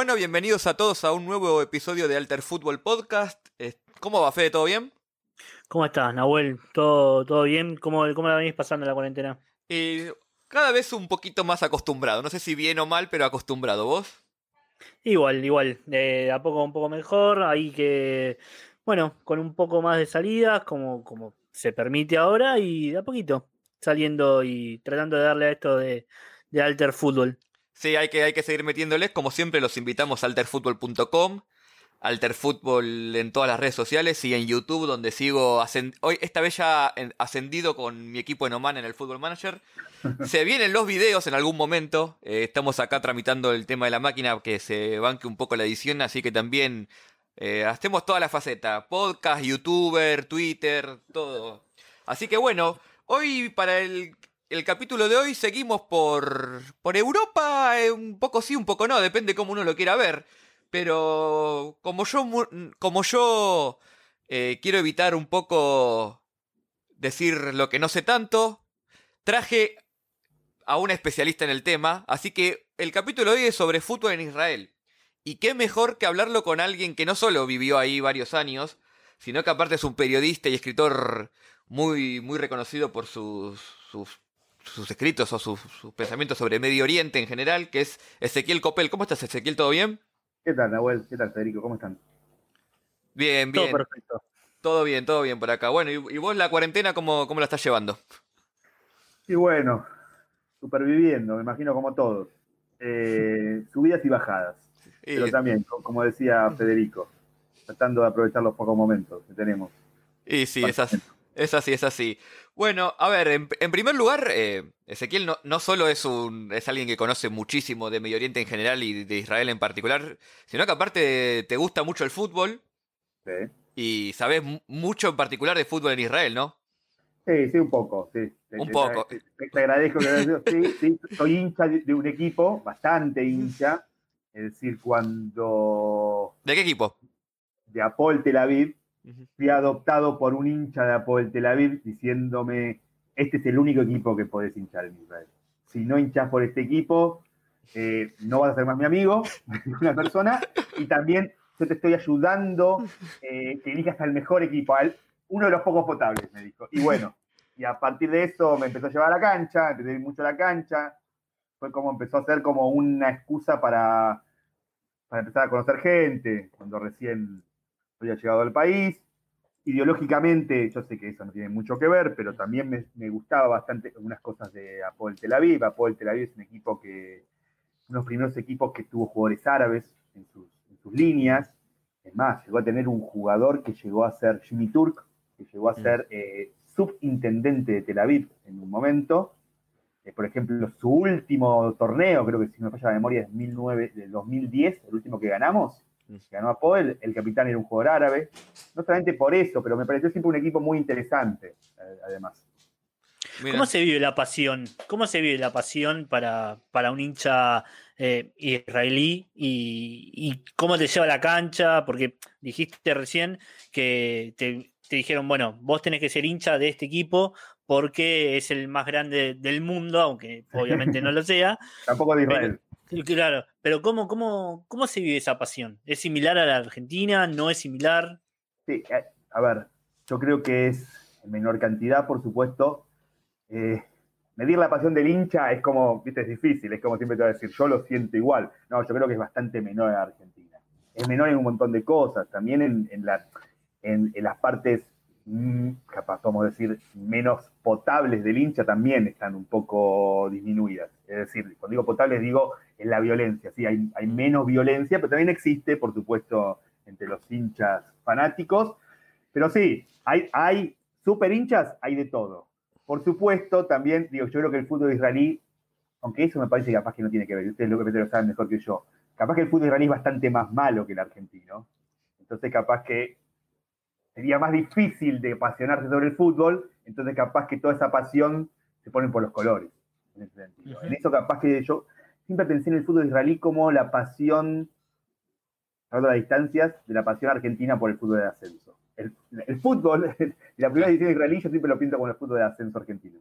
Bueno, bienvenidos a todos a un nuevo episodio de Alter Football Podcast. Eh, ¿Cómo va, Fede? ¿Todo bien? ¿Cómo estás, Nahuel? ¿Todo, todo bien? ¿Cómo, ¿Cómo la venís pasando la cuarentena? Eh, cada vez un poquito más acostumbrado. No sé si bien o mal, pero acostumbrado. ¿Vos? Igual, igual. De a poco un poco mejor. Ahí que, bueno, con un poco más de salidas, como, como se permite ahora, y de a poquito saliendo y tratando de darle a esto de, de Alter Fútbol. Sí, hay que, hay que seguir metiéndoles. Como siempre, los invitamos a alterfutbol.com, alterfutbol en todas las redes sociales y en YouTube, donde sigo. Hoy, esta vez ya ascendido con mi equipo en Oman en el Football Manager. Se vienen los videos en algún momento. Eh, estamos acá tramitando el tema de la máquina que se banque un poco la edición, así que también eh, hacemos toda la faceta: podcast, youtuber, Twitter, todo. Así que bueno, hoy para el el capítulo de hoy seguimos por, por Europa, eh, un poco sí, un poco no, depende cómo uno lo quiera ver. Pero como yo, como yo eh, quiero evitar un poco decir lo que no sé tanto, traje a un especialista en el tema, así que el capítulo de hoy es sobre fútbol en Israel. Y qué mejor que hablarlo con alguien que no solo vivió ahí varios años, sino que aparte es un periodista y escritor muy, muy reconocido por sus, sus sus escritos o sus, pensamientos sobre Medio Oriente en general, que es Ezequiel Copel. ¿Cómo estás, Ezequiel? ¿Todo bien? ¿Qué tal, Nahuel? ¿Qué tal, Federico? ¿Cómo están? Bien, bien. Todo perfecto. Todo bien, todo bien por acá. Bueno, ¿y, vos la cuarentena cómo, cómo la estás llevando? Y bueno, superviviendo, me imagino como todos. Eh, subidas y bajadas. Pero también, como decía Federico, tratando de aprovechar los pocos momentos que tenemos. Y sí, esas, es así, es así. Bueno, a ver, en, primer lugar, eh, Ezequiel no, no, solo es un es alguien que conoce muchísimo de Medio Oriente en general y de Israel en particular, sino que aparte te gusta mucho el fútbol. Sí. Y sabes mucho en particular de fútbol en Israel, ¿no? Sí, sí, un poco, sí. Un poco. Te, agradezco que sí, sí, soy hincha de un equipo, bastante hincha. Es decir, cuando. ¿De qué equipo? De Apol Tel Aviv, fui adoptado por un hincha de Apoel Tel Aviv diciéndome, este es el único equipo que podés hinchar en Israel. Si no hinchas por este equipo, eh, no vas a ser más mi amigo, una persona, y también yo te estoy ayudando eh, que elijas al mejor equipo, uno de los pocos potables, me dijo. Y bueno, y a partir de eso me empezó a llevar a la cancha, empecé a ir mucho a la cancha, fue como empezó a ser como una excusa para, para empezar a conocer gente, cuando recién había llegado al país. Ideológicamente, yo sé que eso no tiene mucho que ver, pero también me, gustaba bastante algunas cosas de Apol Tel Aviv. Apol Tel Aviv es un equipo que, uno de los primeros equipos que tuvo jugadores árabes en sus, líneas. Es más, llegó a tener un jugador que llegó a ser Jimmy Turk, que llegó a mm. ser eh, subintendente de Tel Aviv en un momento. Eh, por ejemplo, su último torneo, creo que si me falla la memoria, es 2009, del 2010, el último que ganamos, ganó a Poel, el capitán era un jugador árabe. No solamente por eso, pero me pareció siempre un equipo muy interesante, eh, además. ¿Cómo se vive la pasión? ¿Cómo se vive la pasión para, para un hincha eh, israelí? Y, cómo te lleva a la cancha? Porque dijiste recién que te, te, dijeron, bueno, vos tenés que ser hincha de este equipo porque es el más grande del mundo, aunque obviamente no lo sea. Tampoco de Israel. Claro, pero ¿cómo, cómo, ¿cómo se vive esa pasión? ¿Es similar a la Argentina? ¿No es similar? Sí, eh, a ver, yo creo que es en menor cantidad, por supuesto. Eh, medir la pasión del hincha es como, viste, es difícil, es como siempre te voy a decir, yo lo siento igual. No, yo creo que es bastante menor en Argentina. Es menor en un montón de cosas, también en, en, la, en, en las partes capaz podemos decir, menos potables del hincha también están un poco disminuidas. Es decir, cuando digo potables digo en la violencia, sí, hay, hay menos violencia, pero también existe, por supuesto, entre los hinchas fanáticos. Pero sí, hay, hay super hinchas, hay de todo. Por supuesto, también, digo, yo creo que el fútbol israelí, aunque eso me parece capaz que no tiene que ver, ustedes lo que lo saben mejor que yo, capaz que el fútbol israelí es bastante más malo que el argentino. Entonces, capaz que sería más difícil de apasionarse sobre el fútbol, entonces capaz que toda esa pasión se pone por los colores, en ese sentido. En eso capaz que yo siempre pensé en el fútbol israelí como la pasión, a las distancias, de la pasión argentina por el fútbol de ascenso. El, fútbol, la primera edición israelí, yo siempre lo pinto como el fútbol de ascenso argentino.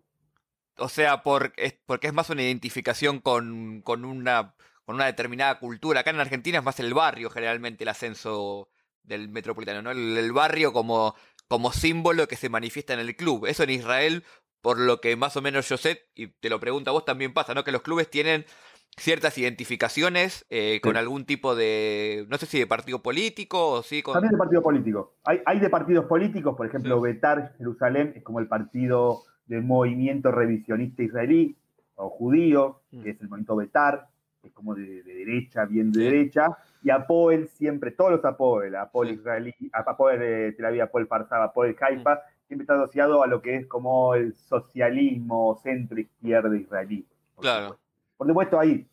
O sea, por, es, porque es más una identificación con, una con una determinada cultura. Acá en Argentina es más el barrio generalmente el ascenso del metropolitano, ¿no? El, barrio como, como símbolo que se manifiesta en el club. Eso en Israel, por lo que más o menos yo sé, y te lo pregunto a vos, también pasa, ¿no? Que los clubes tienen ciertas identificaciones eh, con algún tipo de, no sé si de partido político o sí con... También de partido político. Hay, hay de partidos políticos, por ejemplo, Betar Jerusalén es como el partido del movimiento revisionista israelí o judío, mm. que es el movimiento Betar, es como de, derecha, bien de derecha, y Apoel siempre, todos los Apoel, Apoel israelí, Apoel de Tel Aviv, Apoel Farsab, Apoel Haifa, siempre está asociado a lo que es como el socialismo centro-izquierda israelí. claro. Por supuesto, ahí,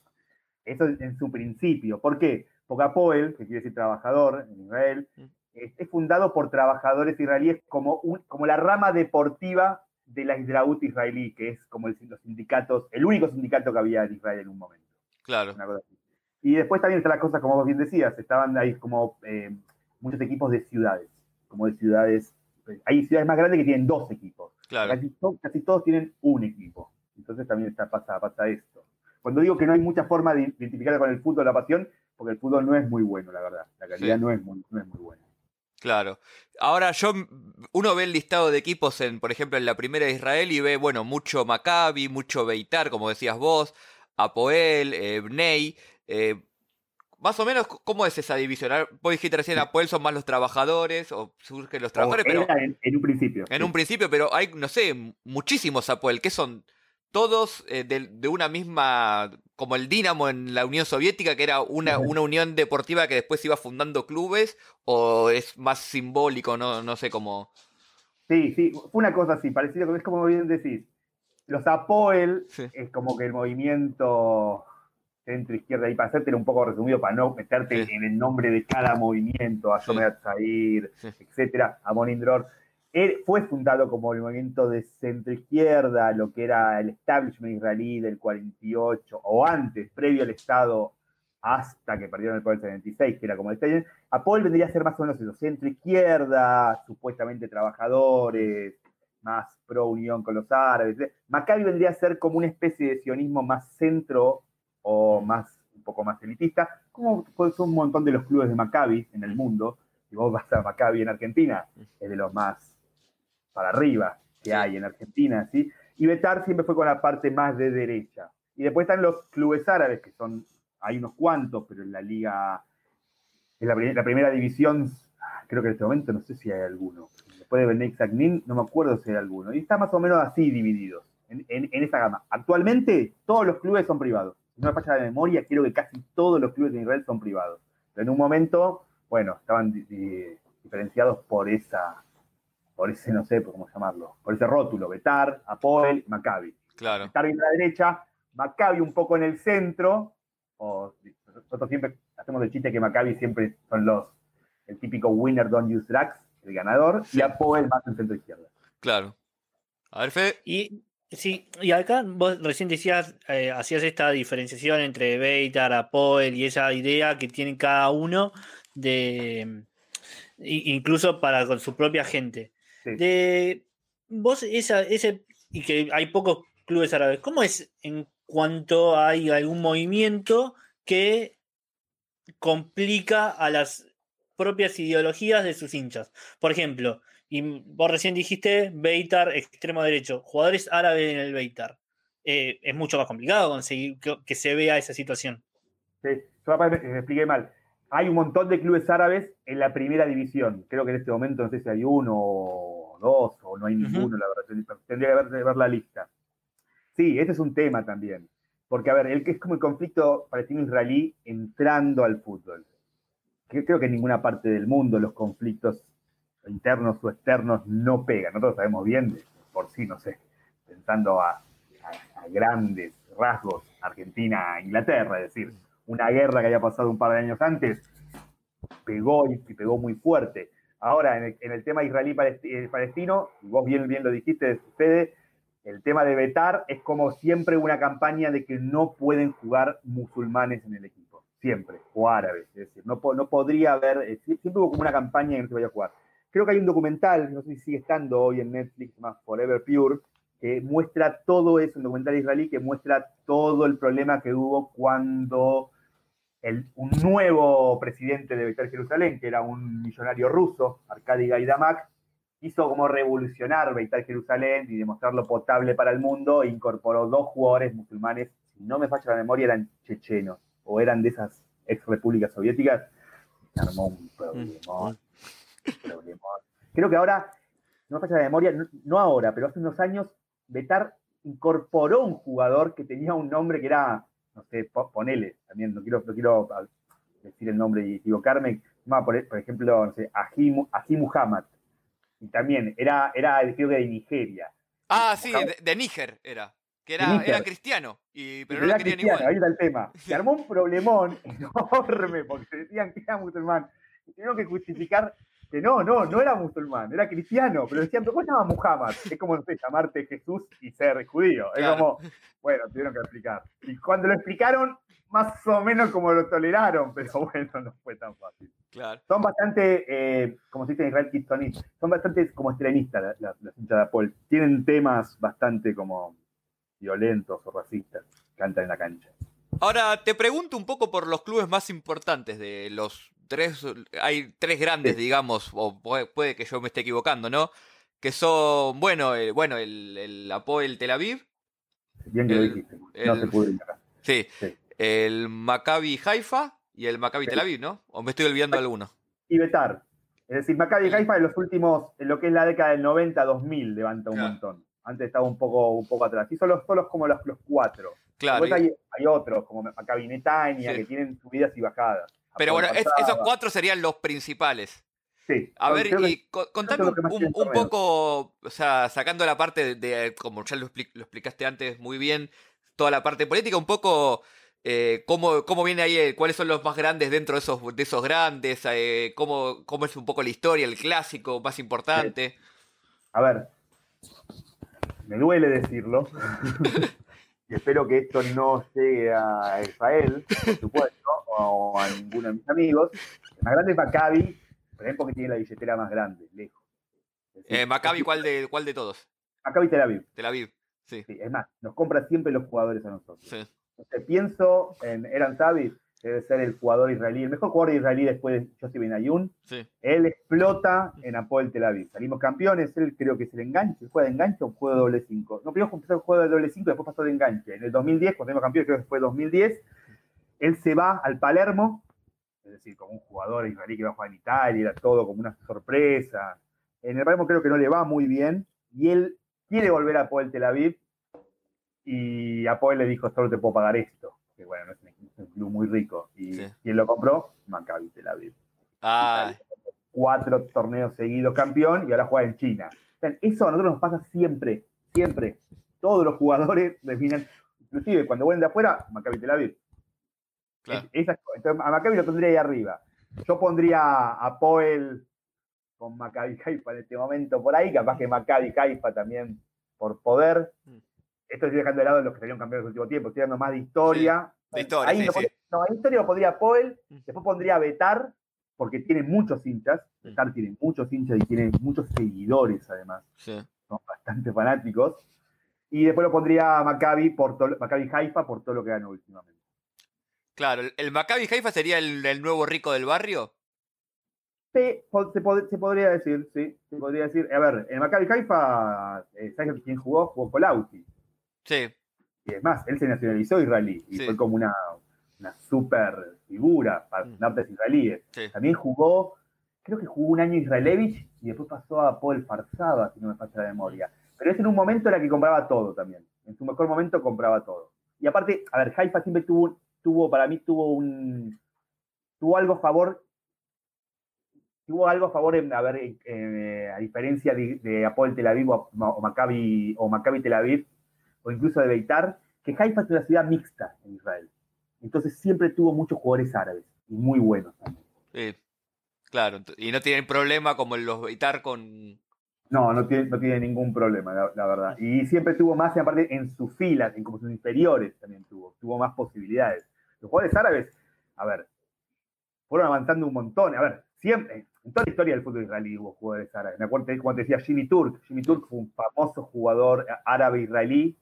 eso en su principio. ¿Por qué? Porque Apoel, que quiere decir trabajador en Israel, es, fundado por trabajadores israelíes como, como la rama deportiva de la Hidraut israelí, que es como el, los sindicatos, el único sindicato que había en Israel en un momento. Claro. Y después también están las cosas, como vos bien decías, estaban ahí como eh, muchos equipos de ciudades, como de ciudades. Hay ciudades más grandes que tienen dos equipos. Claro. Casi, todos tienen un equipo. Entonces también está, pasa, pasa esto. Cuando digo que no hay mucha forma de identificar con el fútbol la pasión, porque el fútbol no es muy bueno, la verdad. La calidad no, es muy, no es muy buena. Claro. Ahora yo, uno ve el listado de equipos en, por ejemplo, en la primera de Israel y ve, bueno, mucho Maccabi, mucho Beitar, como decías vos, Apoel, eh, Bnei. Eh, más o menos, ¿cómo es esa división? Vos dijiste recién, Apoel son más los trabajadores, o surgen los trabajadores, pero... En, un principio. En un principio, pero hay, no sé, muchísimos Apoel, que son todos eh, de, una misma, como el Dinamo en la Unión Soviética, que era una, una unión deportiva que después iba fundando clubes, o es más simbólico, no, no sé cómo... Sí, sí, fue una cosa así, parecido, es como bien decís, los Apoel es como que el movimiento centro-izquierda, y para hacértelo un poco resumido, para no meterte en el nombre de cada movimiento, a Yomer Zair, etcétera, a Monindror, fue fundado como el movimiento de centro-izquierda, lo que era el establishment israelí del 48, o antes, previo al Estado, hasta que perdieron el poder del 76, que era como el Stalin. Apoel vendría a ser más o menos eso, centro-izquierda, supuestamente trabajadores, más pro unión con los árabes. Maccabi vendría a ser como una especie de sionismo más centro o más un poco más elitista, como pues, un montón de los clubes de Maccabi en el mundo. Si vos vas a Maccabi en Argentina, es de los más para arriba que hay en Argentina, ¿sí? Y Betar siempre fue con la parte más de derecha. Y después están los clubes árabes, que son, hay unos cuantos, pero en la liga, en la primera división, creo que en este momento no sé si hay alguno después de Benek Sagnin, no me acuerdo si hay alguno. Y está más o menos así divididos en, en, esa gama. Actualmente todos los clubes son privados. Si no me falla la memoria, quiero que casi todos los clubes de Israel son privados. Pero en un momento, bueno, estaban diferenciados por esa, por ese, no sé cómo llamarlo, por ese rótulo, Betar, Apoel, Maccabi. Claro. Betar en la derecha, Maccabi un poco en el centro, o nosotros siempre hacemos el chiste que Maccabi siempre son los, el típico winner don't use drugs, el ganador, y Apoel más en centro izquierda. Claro. A ver, Fede. Y sí, y acá vos recién decías, eh, hacías esta diferenciación entre Beitar, Apoel y esa idea que tienen cada uno de incluso para con su propia gente. De vos, esa, ese, y que hay pocos clubes árabes, ¿cómo es en cuanto hay algún movimiento que complica a las propias ideologías de sus hinchas. Por ejemplo, y vos recién dijiste Beitar, extremo derecho, jugadores árabes en el Beitar. Eh, es mucho más complicado conseguir que, se vea esa situación. Sí, yo me, me expliqué mal. Hay un montón de clubes árabes en la primera división. Creo que en este momento no sé si hay uno o dos o no hay ninguno, la verdad. Tendría que ver, la lista. Sí, ese es un tema también. Porque, a ver, el que es como el conflicto palestino-israelí entrando al fútbol creo que en ninguna parte del mundo los conflictos internos o externos no pegan. Nosotros sabemos bien, por sí, no sé, pensando a, grandes rasgos, Argentina, Inglaterra, es decir, una guerra que haya pasado un par de años antes, pegó y, pegó muy fuerte. Ahora, en el, tema israelí-palestino, eh, vos bien, bien lo dijiste, Fede, el tema de vetar es como siempre una campaña de que no pueden jugar musulmanes en el equipo siempre, o árabes, es decir, no, no podría haber, eh, siempre hubo como una campaña en que se vaya a jugar. Creo que hay un documental, no sé si sigue estando hoy en Netflix, más Forever Pure, que muestra todo eso, un documental israelí que muestra todo el problema que hubo cuando un nuevo presidente de Beitar Jerusalén, que era un millonario ruso, Arkady Gaidamak, quiso como revolucionar Beitar Jerusalén y demostrarlo potable para el mundo e incorporó dos jugadores musulmanes, si no me falla la memoria, eran chechenos o eran de esas ex repúblicas soviéticas. Se armó un problemón. Mm. Creo que ahora, no me falla la memoria, no ahora, pero hace unos años, Betar incorporó un jugador que tenía un nombre que era, no sé, ponele, también no quiero, no quiero decir el nombre y equivocarme, por, por ejemplo, no sé, Aji, Muhammad. Y también era, era creo que de Nigeria. Ah, sí, de, Níger era. Que era, era cristiano, y, pero no lo querían igual. Ahí está el tema. Se armó un problemón enorme porque decían que era musulmán. Y tuvieron que justificar que no, no, no era musulmán, era cristiano, pero decían, pero ¿cómo se llama Muhammad? Es como, no sé, llamarte Jesús y ser judío. Es como, bueno, tuvieron que explicar. Y cuando lo explicaron, más o menos como lo toleraron, pero bueno, no fue tan fácil. Claro. Son bastante, eh, como se dice en Israel, son bastante como estrenistas las la, hinchas de Apol. Tienen temas bastante como violentos o racistas, cantan en la cancha. Ahora, te pregunto un poco por los clubes más importantes de los tres, hay tres grandes, digamos, o puede que yo me esté equivocando, ¿no? Que son, bueno, el, bueno, el, el Apoel Tel Aviv. Bien que lo dijiste, no se pudo Sí, el Maccabi Haifa y el Maccabi Tel Aviv, ¿no? ¿O me estoy olvidando de alguno? Y Betar. Es decir, Maccabi Haifa en los últimos, en lo que es la década del 90-2000 levanta un montón. Antes estaba un poco, un poco atrás. Y son los, como los, los cuatro. Claro. hay, hay, otros, como Maccabi Netanya, que tienen subidas y bajadas. Pero bueno, esos cuatro serían los principales. Sí. A ver, y contame un, poco, o sea, sacando la parte de, como ya lo, explicaste antes muy bien, toda la parte política, un poco eh, cómo, cómo, viene ahí, eh, cuáles son los más grandes dentro de esos, de esos grandes, eh, cómo, cómo, es un poco la historia, el clásico más importante. A ver, me duele decirlo, y espero que esto no llegue a Israel, por supuesto, o a ninguno de mis amigos. El más grande es Maccabi, por ejemplo, que tiene la billetera más grande, lejos. Eh, Maccabi, ¿cuál de, ¿cuál de todos? Maccabi Tel Aviv. Tel Aviv, sí. sí. Es más, nos compra siempre los jugadores a nosotros. Sí. pienso en Eran Sabi, debe ser el jugador israelí, el mejor jugador israelí después de José Benayoun. Sí. Él explota en Apoel Tel Aviv. Salimos campeones, él creo que es el enganche, juega de enganche o juega de doble 5. No, primero empezó el juego de doble 5, después pasó de enganche. En el 2010, cuando salimos campeones, creo que fue 2010, él se va al Palermo, es decir, como un jugador israelí que va a jugar en Italia, era todo como una sorpresa. En el Palermo creo que no le va muy bien, y él quiere volver a Apoel Tel Aviv, y Apoel le dijo, solo te puedo pagar esto. Que bueno, es un, club muy rico. Y quien lo compró, Maccabi Tel Aviv. Ah. Cuatro torneos seguidos campeón y ahora juega en China. eso a nosotros nos pasa siempre, siempre. Todos los jugadores definen, inclusive cuando vuelven de afuera, Maccabi Tel Aviv a Maccabi lo pondría ahí arriba. Yo pondría a Poel con Maccabi Haifa en este momento por ahí, capaz que Maccabi Haifa también por poder. Mm. Esto estoy dejando de lado los que salieron campeones en el último tiempo, estoy dando más de historia. de historia, ahí No, en historia lo pondría Poel, después pondría Betar, porque tiene muchos hinchas. Betar tiene muchos hinchas y tiene muchos seguidores además. Son bastante fanáticos. Y después lo pondría Maccabi, por Maccabi Haifa por todo lo que ganó últimamente. Claro, ¿el Maccabi Haifa sería el, nuevo rico del barrio? Sí, se, podría decir, sí, se podría decir. A ver, el Maccabi Haifa, eh, ¿sabes quién jugó? Jugó Colauti. Sí. Y es más, él se nacionalizó israelí y fue como una, una super figura para mm. israelíes. También jugó, creo que jugó un año Israelevich y después pasó a Paul Farsaba, si no me falla la memoria. Pero es en un momento en el que compraba todo también. En su mejor momento compraba todo. Y aparte, a ver, Haifa siempre tuvo tuvo, para mí tuvo un, tuvo algo a favor, tuvo algo a favor, en, a ver, eh, a diferencia de, de Apol Tel Aviv o, Maccabi, o Maccabi Tel Aviv, o incluso de Beitar, que Haifa es una ciudad mixta en Israel. Entonces siempre tuvo muchos jugadores árabes, y muy buenos también. Sí, claro, y no tienen problema como los Beitar con, no, no tiene, no tiene ningún problema, la, verdad. Y siempre tuvo más, aparte en sus filas, en como sus inferiores también tuvo, tuvo más posibilidades. Los jugadores árabes, a ver, fueron avanzando un montón. A ver, siempre, en toda la historia del fútbol israelí hubo jugadores árabes. Me acuerdo cuando decía Jimmy Turk. Jimmy Turk fue un famoso jugador árabe israelí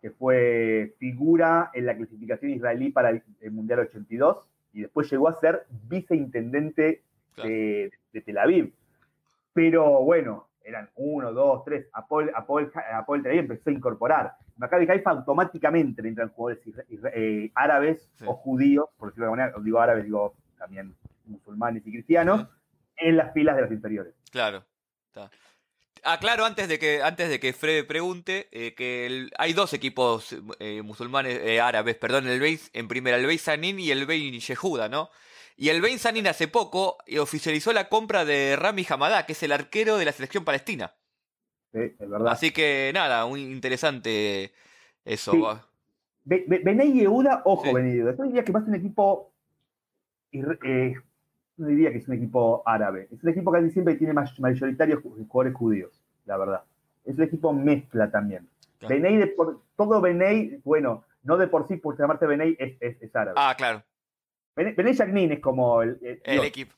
que fue figura en la clasificación israelí para el Mundial 82 y después llegó a ser viceintendente de, Tel Aviv. Pero bueno, eran uno, dos, tres. Apol, Apol, Apol Tel Aviv empezó a incorporar. Maccabi Haifa automáticamente entran jugadores eh, árabes o judíos, por decirlo de alguna manera, digo árabes, digo también musulmanes y cristianos, en las filas de los inferiores. Claro. Ah, claro, antes de que, antes de que Fred pregunte, eh, que hay dos equipos eh, musulmanes, eh, árabes, perdón, el Beis, en primera, el Beis Sanin y el Beis Yehuda, ¿no? Y el Beis Sanin hace poco oficializó la compra de Rami Hamadá, que es el arquero de la selección palestina. Sí, es verdad. Así que nada, muy interesante eso. Sí. Benay Yehuda, ojo, sí. Benay Yehuda. Yo diría que más un equipo no diría que es un equipo árabe. Es un equipo que casi siempre tiene mayoritarios jugadores judíos, la verdad. Es un equipo mezcla también. Claro. de por, todo Benei, bueno, no de por sí, por llamarte Benei, es, es, árabe. Ah, claro. Benei Jagnin es como el, el, equipo.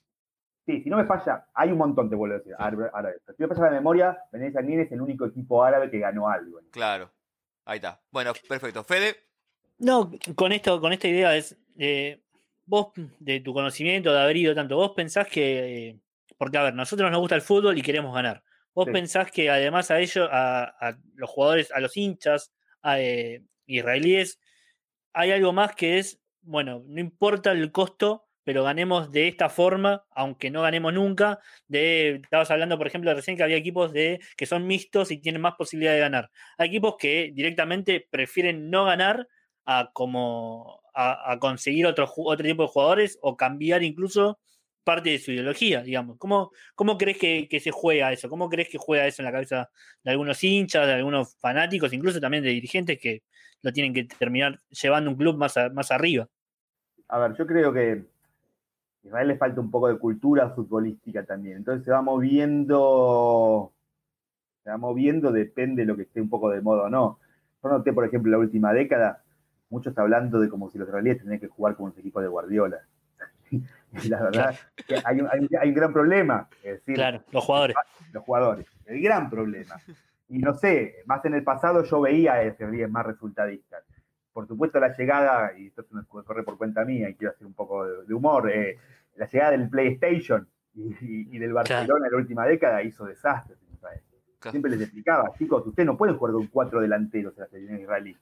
Sí, si no me falla, hay un montón, te vuelvo a decir, árabe, Si me falla la memoria, Benei Jagnin es el único equipo árabe que ganó algo. Claro. Ahí está. Bueno, perfecto. Fede. No, con esto, con esta idea es. Eh, vos, de tu conocimiento, de haber ido tanto, vos pensás que, porque a ver, nosotros nos gusta el fútbol y queremos ganar. Vos sí. pensás que además a ellos, a, a, los jugadores, a los hinchas a, eh, israelíes, hay algo más que es, bueno, no importa el costo, pero ganemos de esta forma, aunque no ganemos nunca. De, estabas hablando, por ejemplo, recién que había equipos de, que son mixtos y tienen más posibilidad de ganar. Hay equipos que directamente prefieren no ganar a como a, conseguir otro, otro tipo de jugadores o cambiar incluso parte de su ideología, digamos. ¿Cómo, cómo crees que, se juega eso? ¿Cómo crees que juega eso en la cabeza de algunos hinchas, de algunos fanáticos, incluso también de dirigentes que lo tienen que terminar llevando un club más, más arriba? A ver, yo creo que a Israel le falta un poco de cultura futbolística también. Entonces se va moviendo, se va moviendo, depende de lo que esté un poco de moda o no. Yo noté, por ejemplo, la última década, muchos hablando de como si los israelíes tenían que jugar como un equipo de Guardiola. la verdad, hay, un, hay, hay, un, gran problema. Es decir, claro, los jugadores. Los jugadores, el gran problema. Y no sé, más en el pasado yo veía a israelíes más resultadistas. Por supuesto, la llegada, y esto se corre por cuenta mía y quiero hacer un poco de, de humor, eh, la llegada del PlayStation y, y, y del Barcelona claro. en la última década hizo desastres en Israel. Siempre les explicaba, chicos, ustedes no pueden jugar con cuatro delanteros en la selección israelí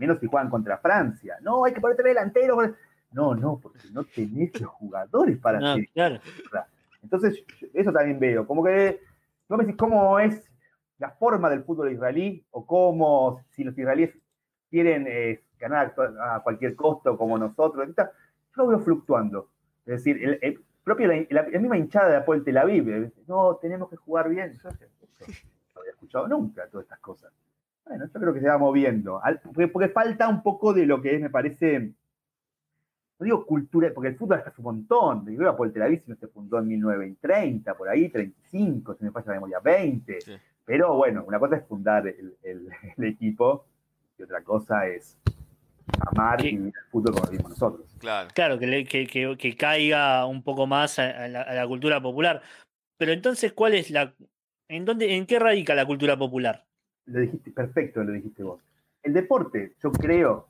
menos si juegan contra Francia. No, hay que ponerte delantero. No, no, porque no tenés los jugadores para no, hacer claro. Entonces, eso también veo. Como que, no me decís cómo es la forma del fútbol israelí o cómo, si los israelíes quieren eh, ganar a cualquier costo como nosotros, yo lo veo fluctuando. Es decir, el, el propio, la, la, la, misma hinchada de Apol Tel Aviv, no, tenemos que jugar bien. Yo no había escuchado nunca todas estas cosas. Bueno, yo creo que se va moviendo. Porque, porque, falta un poco de lo que es, me parece, no digo cultura, porque el fútbol está un montón. Yo iba por el Televisio, se fundó en 1930, por ahí, 35, si me falla la memoria, 20. Sí. Pero bueno, una cosa es fundar el, el, el equipo y otra cosa es amar y vivir el fútbol como lo vivimos nosotros. Claro, claro que, le, que, que, que, caiga un poco más a, a, la, a, la, cultura popular. Pero entonces, ¿cuál es la... ¿En, dónde, ¿En qué radica la cultura popular? Lo dijiste perfecto, lo dijiste vos. El deporte, yo creo,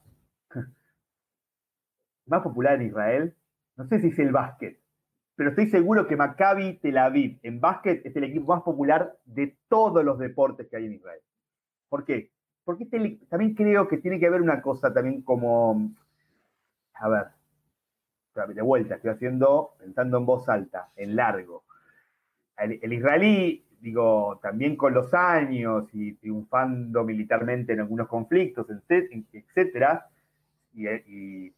más popular en Israel, no sé si es el básquet, pero estoy seguro que Maccabi Tel Aviv en básquet es el equipo más popular de todos los deportes que hay en Israel. ¿Por qué? Porque también creo que tiene que haber una cosa también como, a ver, de vuelta, estoy haciendo, pensando en voz alta, en largo. El israelí digo, también con los años y triunfando militarmente en algunos conflictos, etcétera, y, y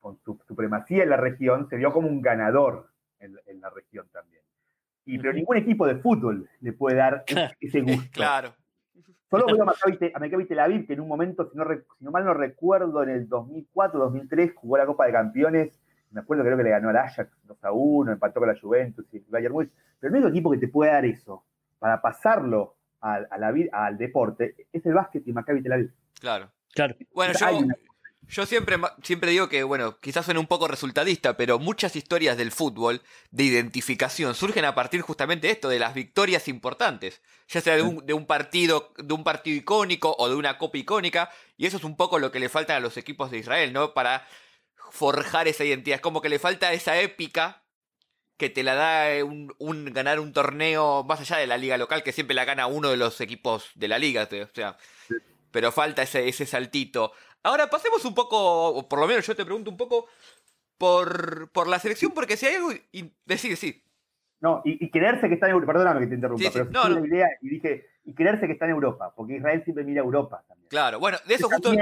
con su supremacía en la región, se vio como un ganador en, en la región también. Y, pero ningún equipo de fútbol le puede dar ese gusto. Claro. Solo veo a Maccabi Tel Aviv, que en un momento, si no, si no mal no recuerdo, en el 2004, 2003, jugó la Copa de Campeones me acuerdo creo que le ganó al Ajax 2 a 1, empató con la Juventus y el Bayern Munich, pero el único equipo que te puede dar eso, para pasarlo al, a la, al deporte es el básquet y Maccabi Tel Aviv. Claro. claro. Bueno, yo, siempre, siempre digo que, bueno, quizás suene un poco resultadista, pero muchas historias del fútbol de identificación surgen a partir justamente de esto, de las victorias importantes, ya sea de un, de un partido, de un partido icónico o de una copa icónica, y eso es un poco lo que le falta a los equipos de Israel, ¿no? Para forjar esa identidad. Es como que le falta esa épica que te la da eh, un, ganar un torneo más allá de la liga local, que siempre la gana uno de los equipos de la liga. O sea, pero falta ese, ese saltito. Ahora pasemos un poco, o por lo menos yo te pregunto un poco, por, por la selección, porque si hay algo. Y, decir, sí. No, y, creerse que está en Europa, perdóname que te interrumpa, pero no, no. idea y dije, y creerse que está en Europa, porque Israel siempre mira a Europa también. Claro, bueno, de eso justo.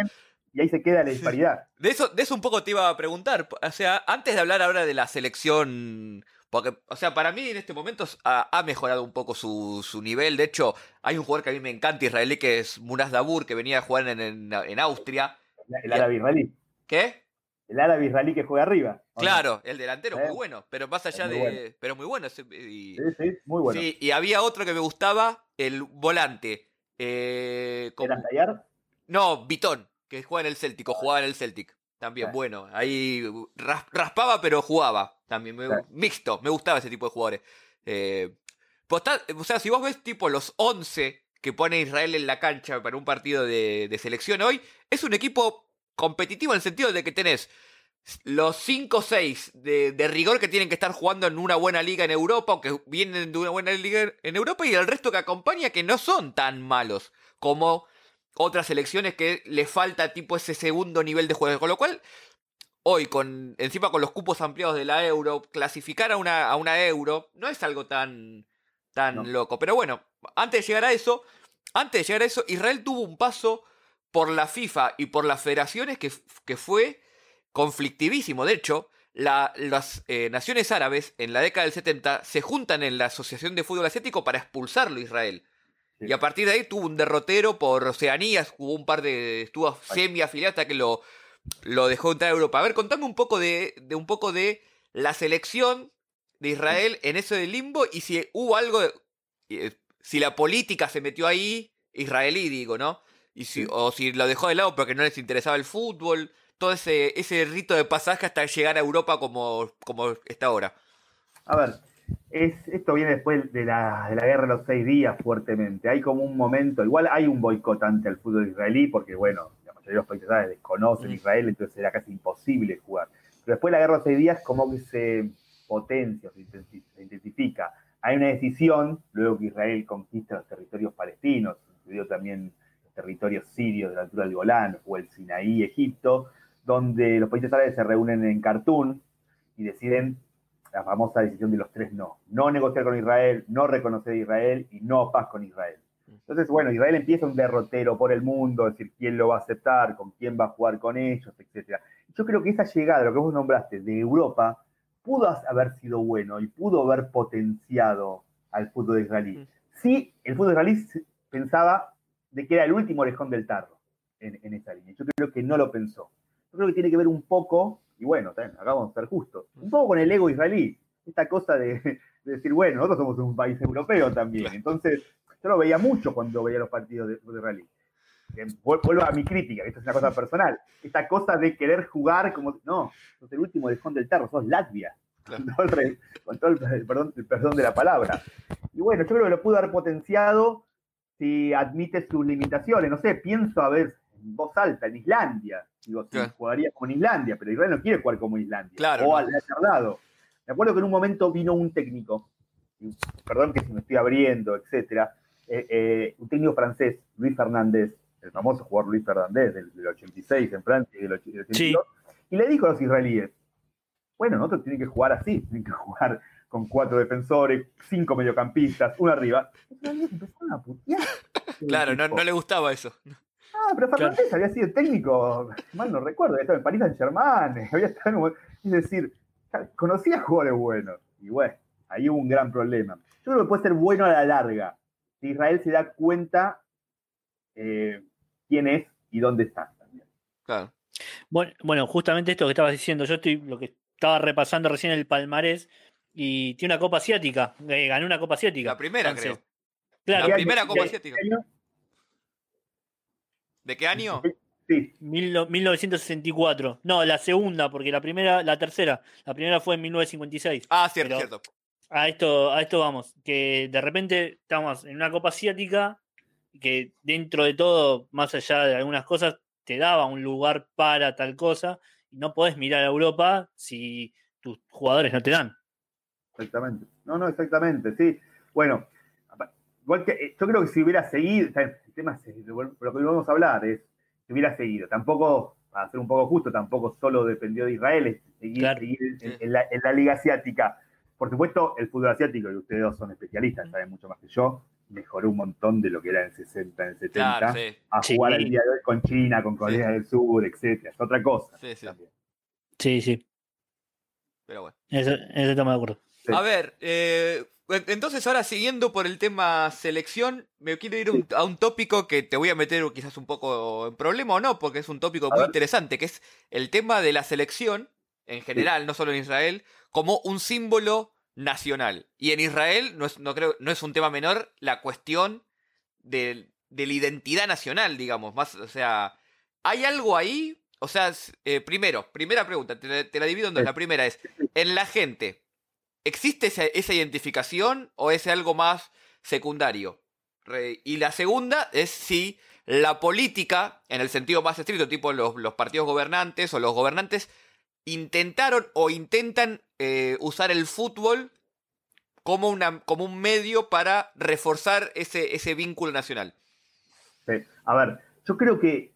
y ahí se queda la disparidad. De eso, de eso un poco te iba a preguntar. O sea, antes de hablar ahora de la selección. Porque, o sea, para mí en este momento ha, mejorado un poco su, su, nivel. De hecho, hay un jugador que a mí me encanta israelí que es Munas Dabur, que venía a jugar en, en, Austria. El árabe israelí. ¿Qué? el árabe israelí que juega arriba. Claro, el delantero muy bueno, pero más allá de. Pero muy bueno. Y, sí, sí, muy bueno. Sí, y había otro que me gustaba, el volante. Eh, ¿Era Tallar? No, Vitón, que juega en el Celtic, o jugaba en el Celtic. También, bueno. Ahí raspaba, pero jugaba. También, mixto. Me gustaba ese tipo de jugadores. Eh, pues o sea, si vos ves tipo los 11 que pone Israel en la cancha para un partido de, de selección hoy, es un equipo competitivo en el sentido de que tenés los 5 o 6 de, rigor que tienen que estar jugando en una buena liga en Europa o que vienen de una buena liga en Europa y el resto que acompaña que no son tan malos como otras selecciones que le falta tipo ese segundo nivel de juego. Con lo cual, hoy, con encima con los cupos ampliados de la euro, clasificar a una, a una euro no es algo tan, tan loco. Pero bueno, antes de llegar a eso, antes de llegar a eso, Israel tuvo un paso por la FIFA y por las federaciones que, que fue conflictivísimo. De hecho, las eh, naciones árabes en la década del 70 se juntan en la Asociación de Fútbol Asiático para expulsarlo a Israel. Y a partir de ahí tuvo un derrotero por Oceanía, hubo un par de. estuvo semi afiliado hasta que lo, lo dejó entrar a Europa. A ver, contame un poco de, de un poco de la selección de Israel en eso del limbo y si hubo algo. Eh, si la política se metió ahí, israelí, digo, ¿no? Y si, O si lo dejó de lado porque no les interesaba el fútbol, todo ese, ese rito de pasaje hasta llegar a Europa como, como está ahora. A ver, es, esto viene después de la, de la guerra de los seis días fuertemente. Hay como un momento, igual hay un boicotante al fútbol israelí porque, bueno, los países desconocen Israel, entonces era casi imposible jugar. Pero después de la guerra de los seis días como que se potencia, se intensifica. Hay una decisión, luego que Israel conquista los territorios palestinos, incluido también territorios sirios de la altura del Golán o el Sinaí, Egipto, donde los países árabes se reúnen en Khartoum y deciden la famosa decisión de los tres no. No negociar con Israel, no reconocer a Israel y no paz con Israel. Entonces, bueno, Israel empieza un derrotero por el mundo, es decir, quién lo va a aceptar, con quién va a jugar con ellos, etc. Yo creo que esa llegada, lo que vos nombraste, de Europa, pudo haber sido bueno y pudo haber potenciado al fútbol israelí. Sí, el fútbol israelí pensaba de que era el último orejón del tarro en, esa línea. Yo creo que no lo pensó. Yo creo que tiene que ver un poco, y bueno, acá vamos a ser justos, un poco con el ego israelí. Esta cosa de, decir, bueno, nosotros somos un país europeo también. Entonces, yo lo veía mucho cuando veía los partidos de, de israelí. Vuelvo a mi crítica, que esto es una cosa personal. Esta cosa de querer jugar como. No, sos el último orejón del tarro, sos Latvia. Con todo, el, perdón, el perdón de la palabra. Y bueno, yo creo que lo pudo haber potenciado si admite sus limitaciones. No sé, pienso a ver en voz alta en Islandia. Digo, si jugaría como en Islandia, pero Israel no quiere jugar como Islandia. Claro, o al lado. Me acuerdo que en un momento vino un técnico, perdón que si me estoy abriendo, etcétera, eh, eh, un técnico francés, Luis Fernández, el famoso jugador Luis Fernández del, 86 en Francia y del 82, y le dijo a los israelíes, bueno, nosotros tienen que jugar así, tienen que jugar con cuatro defensores, cinco mediocampistas, uno arriba. Empezaron a putear. Claro, no, no, le gustaba eso. Ah, pero Fernández había sido técnico, mal no recuerdo, había estado en París Saint Germain, había estado es decir, conocía jugadores buenos. Y bueno, ahí hubo un gran problema. Yo creo que puede ser bueno a la larga. Si Israel se da cuenta eh, quién es y dónde está también. Claro. Bueno, bueno, justamente esto que estabas diciendo, yo estoy lo que estaba repasando recién el palmarés y tiene una Copa Asiática. Eh, ganó una Copa Asiática. La primera, creo. Claro. La primera Copa Asiática. ¿De qué año? Sí. 1964. No, la segunda, porque la primera, la tercera. La primera fue en 1956. Ah, cierto, cierto. A esto, a esto vamos. Que de repente estamos en una Copa Asiática que dentro de todo, más allá de algunas cosas, te daba un lugar para tal cosa no podés mirar a Europa si tus jugadores no te dan. Exactamente. No, no, exactamente, sí. Bueno, igual que eh, yo creo que si hubiera seguido, el tema es, lo que vamos a hablar es si hubiera seguido. Tampoco, para ser un poco justo, tampoco solo dependió de Israel, es seguir, en, la, liga asiática. Por supuesto, el fútbol asiático, y ustedes dos son especialistas, saben mucho más que yo, mejoró un montón de lo que era en 60, en 70, a jugar el día de hoy con China, con Corea del Sur, etcétera. Es otra cosa. Sí, sí. Sí, sí. Pero bueno. Eso, eso estamos de acuerdo. A ver, eh, entonces ahora siguiendo por el tema selección, me quiero ir a un tópico que te voy a meter quizás un poco en problema o no, porque es un tópico muy interesante, que es el tema de la selección en general, no solo en Israel, como un símbolo nacional. Y en Israel no es, no creo, no es un tema menor la cuestión de, la identidad nacional, digamos. Más, o sea, ¿hay algo ahí? O sea, eh, primero, primera pregunta, te, la divido en dos. La primera es, en la gente, ¿existe esa, identificación o es algo más secundario? y la segunda es si la política, en el sentido más estricto, tipo los, los partidos gobernantes o los gobernantes, intentaron o intentan eh, usar el fútbol como, una, como un medio para reforzar ese, ese vínculo nacional. A ver, yo creo que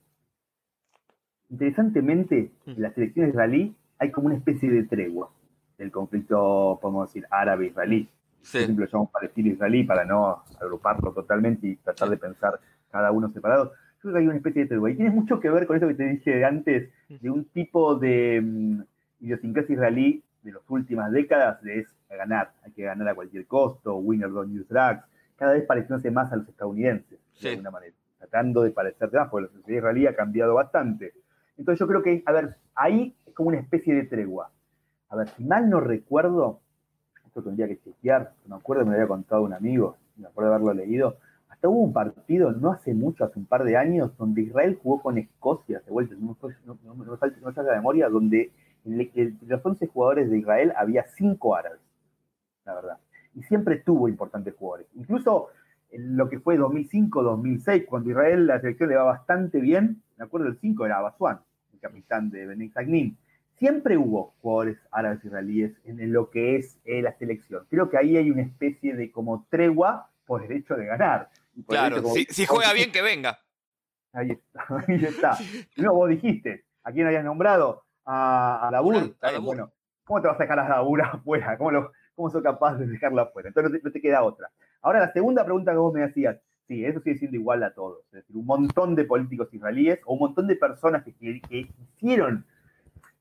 interesantemente en las elecciones israelí hay como una especie de tregua del conflicto, podemos decir, árabe-israelí. Por ejemplo, llamamos palestino-israelí para no agruparlo totalmente y tratar de pensar cada uno separado creo que hay una especie de tregua. Y tiene mucho que ver con eso que te dije antes, de un tipo de um, idiosincrasia israelí de las últimas décadas, de es ganar, hay que ganar a cualquier costo, winner don't use drugs, cada vez pareciéndose más a los estadounidenses, de alguna manera, tratando de parecerse más, porque la sociedad israelí ha cambiado bastante. Entonces yo creo que, a ver, ahí es como una especie de tregua. A ver, si mal no recuerdo, esto tendría que chequear, no me acuerdo, me lo había contado un amigo, me acuerdo de haberlo leído, hubo un partido no hace mucho, hace un par de años, donde Israel jugó con Escocia, de vuelta, no, no, no, no la memoria, donde de los 11 jugadores de Israel había 5 árabes, la verdad. Y siempre tuvo importantes jugadores. Incluso en lo que fue 2005-2006, cuando Israel la selección le va bastante bien, me acuerdo el 5 era Abasuan, el capitán de Benin Sagnin. Siempre hubo jugadores árabes israelíes en, lo que es eh, la selección. Creo que ahí hay una especie de como tregua por el hecho de ganar. Claro, si, juega bien, que venga. Ahí está, ahí está. No, vos dijiste, ¿a quién habías nombrado? A, a Labur. Bueno, ¿cómo te vas a sacar a Labur afuera? ¿Cómo, lo, ¿Cómo sos capaz de dejarla afuera? Entonces no te, queda otra. Ahora, la segunda pregunta que vos me hacías, sí, eso sigue siendo igual a todos. Es decir, un montón de políticos israelíes o un montón de personas que, que quisieron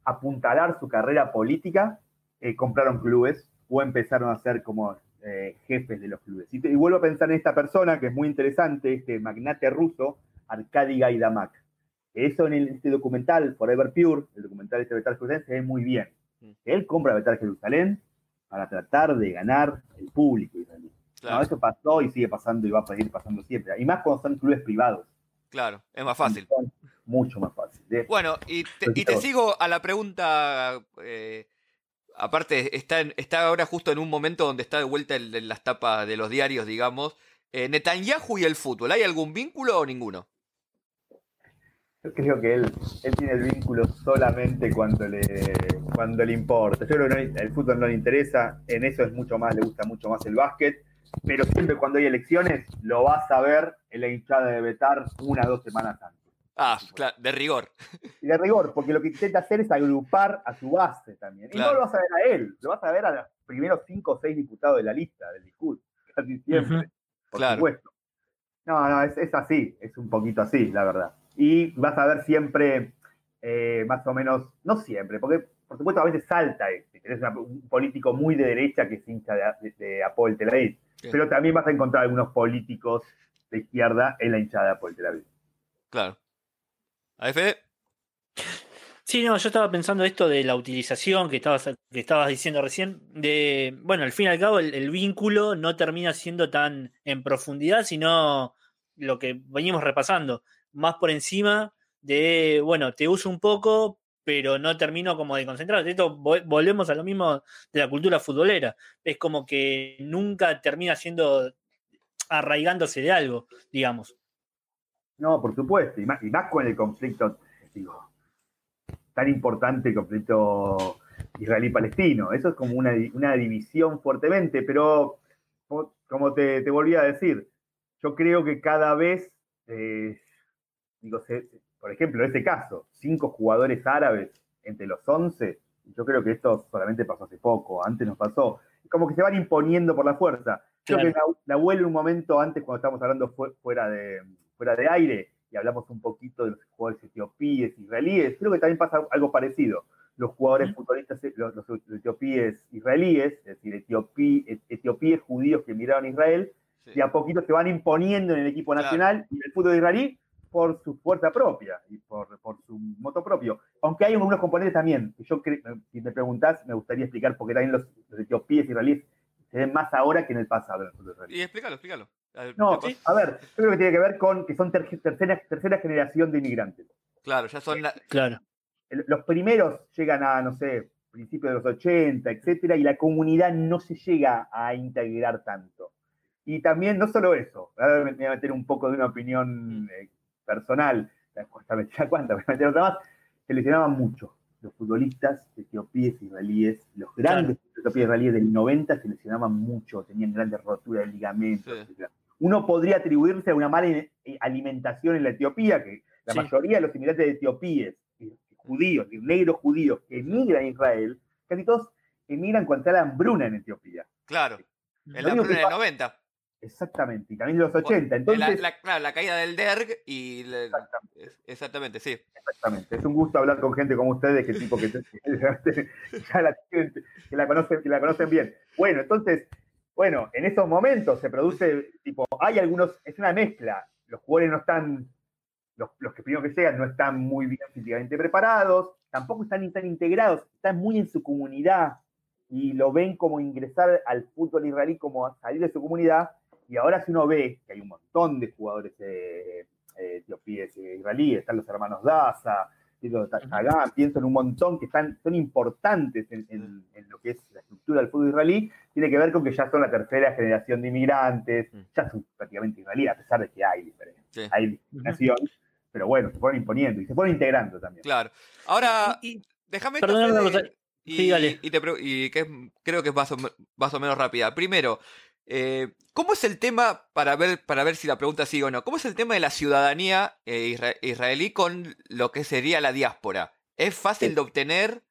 apuntalar su carrera política, eh, compraron clubes o empezaron a ser como eh, jefes de los clubes. Y, vuelvo a pensar en esta persona que es muy interesante, este magnate ruso, Arkady Gaidamak. Eso en este documental, Forever Pure, el documental de este Betar Jerusalén, se ve muy bien. Mm. Él compra Betar Jerusalén para tratar de ganar el público israelí. eso pasó y sigue pasando y va a seguir pasando siempre. Y más cuando son clubes privados. Claro, es más fácil. Mucho más fácil. Bueno, y te, sigo a la pregunta eh, aparte está, está ahora justo en un momento donde está de vuelta en, las tapas de los diarios, digamos. Eh, Netanyahu y el fútbol, ¿hay algún vínculo o ninguno? Yo creo que él, él tiene el vínculo solamente cuando le, cuando le importa. Yo creo que el fútbol no le interesa, en eso es mucho más, le gusta mucho más el básquet, pero siempre cuando hay elecciones lo vas a ver en la hinchada de Betar una o dos semanas antes. Ah, claro, de rigor. De rigor, porque lo que intenta hacer es agrupar a su base también. Y no lo vas a ver a él, lo vas a ver a los primeros cinco o seis diputados de la lista del discurso, casi siempre, por supuesto. No, no, es, así, es un poquito así, la verdad. Y vas a ver siempre, eh, más o menos, no siempre, porque por supuesto a veces salta este, es un político muy de derecha que es hincha de, de, Apol Tel Aviv, pero también vas a encontrar algunos políticos de izquierda en la hinchada de Apol Tel Aviv. Claro. ¿AF? Sí, no, yo estaba pensando esto de la utilización que estabas, que estabas diciendo recién, de, bueno, al fin y al cabo el, vínculo no termina siendo tan en profundidad, sino lo que venimos repasando, más por encima de, bueno, te uso un poco, pero no termino como de concentrar. Esto volvemos a lo mismo de la cultura futbolera. Es como que nunca termina siendo arraigándose de algo, digamos. No, por supuesto, y más, con el conflicto, digo, tan importante el conflicto israelí-palestino. Eso es como una, división fuertemente, pero como te, volví a decir, yo creo que cada vez, eh, digo, por ejemplo, en este caso, cinco jugadores árabes entre los once, yo creo que esto solamente pasó hace poco, antes nos pasó, como que se van imponiendo por la fuerza. Creo que la, la en un momento antes, cuando estábamos hablando fuera de, fuera de aire, y hablamos un poquito de los jugadores etiopíes, israelíes, creo que también pasa algo parecido. Los jugadores futbolistas, los, etiopíes israelíes, es decir, etiopíes judíos que emigraron a Israel, y a poquito se van imponiendo en el equipo nacional y en el fútbol israelí por su fuerza propia y por, su moto propio. Aunque hay unos componentes también, que yo si me preguntás, me gustaría explicar porque también los, los etiopíes israelíes se ven más ahora que en el pasado. y explícalo, explícalo. No, a ver, yo creo que tiene que ver con que son tercera, tercera generación de inmigrantes. Claro, ya son. Claro. Los primeros llegan a, no sé, principios de los 80, etcétera, y la comunidad no se llega a integrar tanto. Y también, no solo eso, ahora me voy a meter un poco de una opinión eh, personal, ya cuánta, me voy a meter otra más, se lesionaban mucho. Los futbolistas etiopíes israelíes, los grandes etiopíes israelíes del 90 se lesionaban mucho, tenían grandes roturas de ligamentos, uno podría atribuirse a una mala eh, alimentación en la Etiopía, que la mayoría de los inmigrantes de etiopíes, judíos, negros judíos que emigran a Israel, casi todos emigran contra la hambruna en Etiopía. Claro, en la hambruna del 90. Exactamente, y también los 80. Entonces, la, claro, la caída del DERG y... exactamente. exactamente. sí. Exactamente. Es un gusto hablar con gente como ustedes, que tipo que, la, que la, conocen, que la conocen bien. Bueno, entonces, bueno, en esos momentos se produce, tipo, hay algunos, es una mezcla. Los jugadores no están, los, que primero que llegan no están muy bien físicamente preparados, tampoco están tan integrados, están muy en su comunidad y lo ven como ingresar al fútbol israelí, como salir de su comunidad. Y ahora si uno ve que hay un montón de jugadores eh, eh, eh, israelíes, están los hermanos Daza, pienso en un montón que están, son importantes en, lo que es la estructura del fútbol israelí, tiene que ver con que ya son la tercera generación de inmigrantes, mm. ya son prácticamente israelíes, a pesar de que hay diferencia, hay discriminación, pero bueno, se fueron imponiendo y se fueron integrando también. Claro. Ahora, déjame... y, y, que creo que es más o menos rápida. Primero, eh, ¿Cómo es el tema, para ver, para ver si la pregunta sigue o no, cómo es el tema de la ciudadanía eh, israelí con lo que sería la diáspora? ¿Es fácil de obtener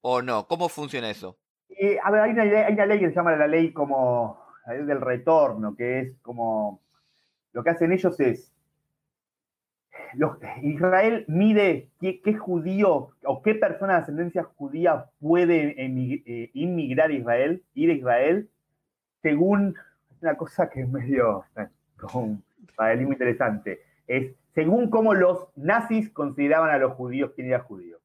o no? ¿Cómo funciona eso? Eh, a ver, hay una, ley, que se llama la ley como la ley del retorno, que es como lo que hacen ellos es Israel mide qué, judío o qué persona de ascendencia judía puede inmigrar a Israel, ir a Israel, según una cosa que es medio para él muy interesante, es según cómo los nazis consideraban a los judíos quién era judío.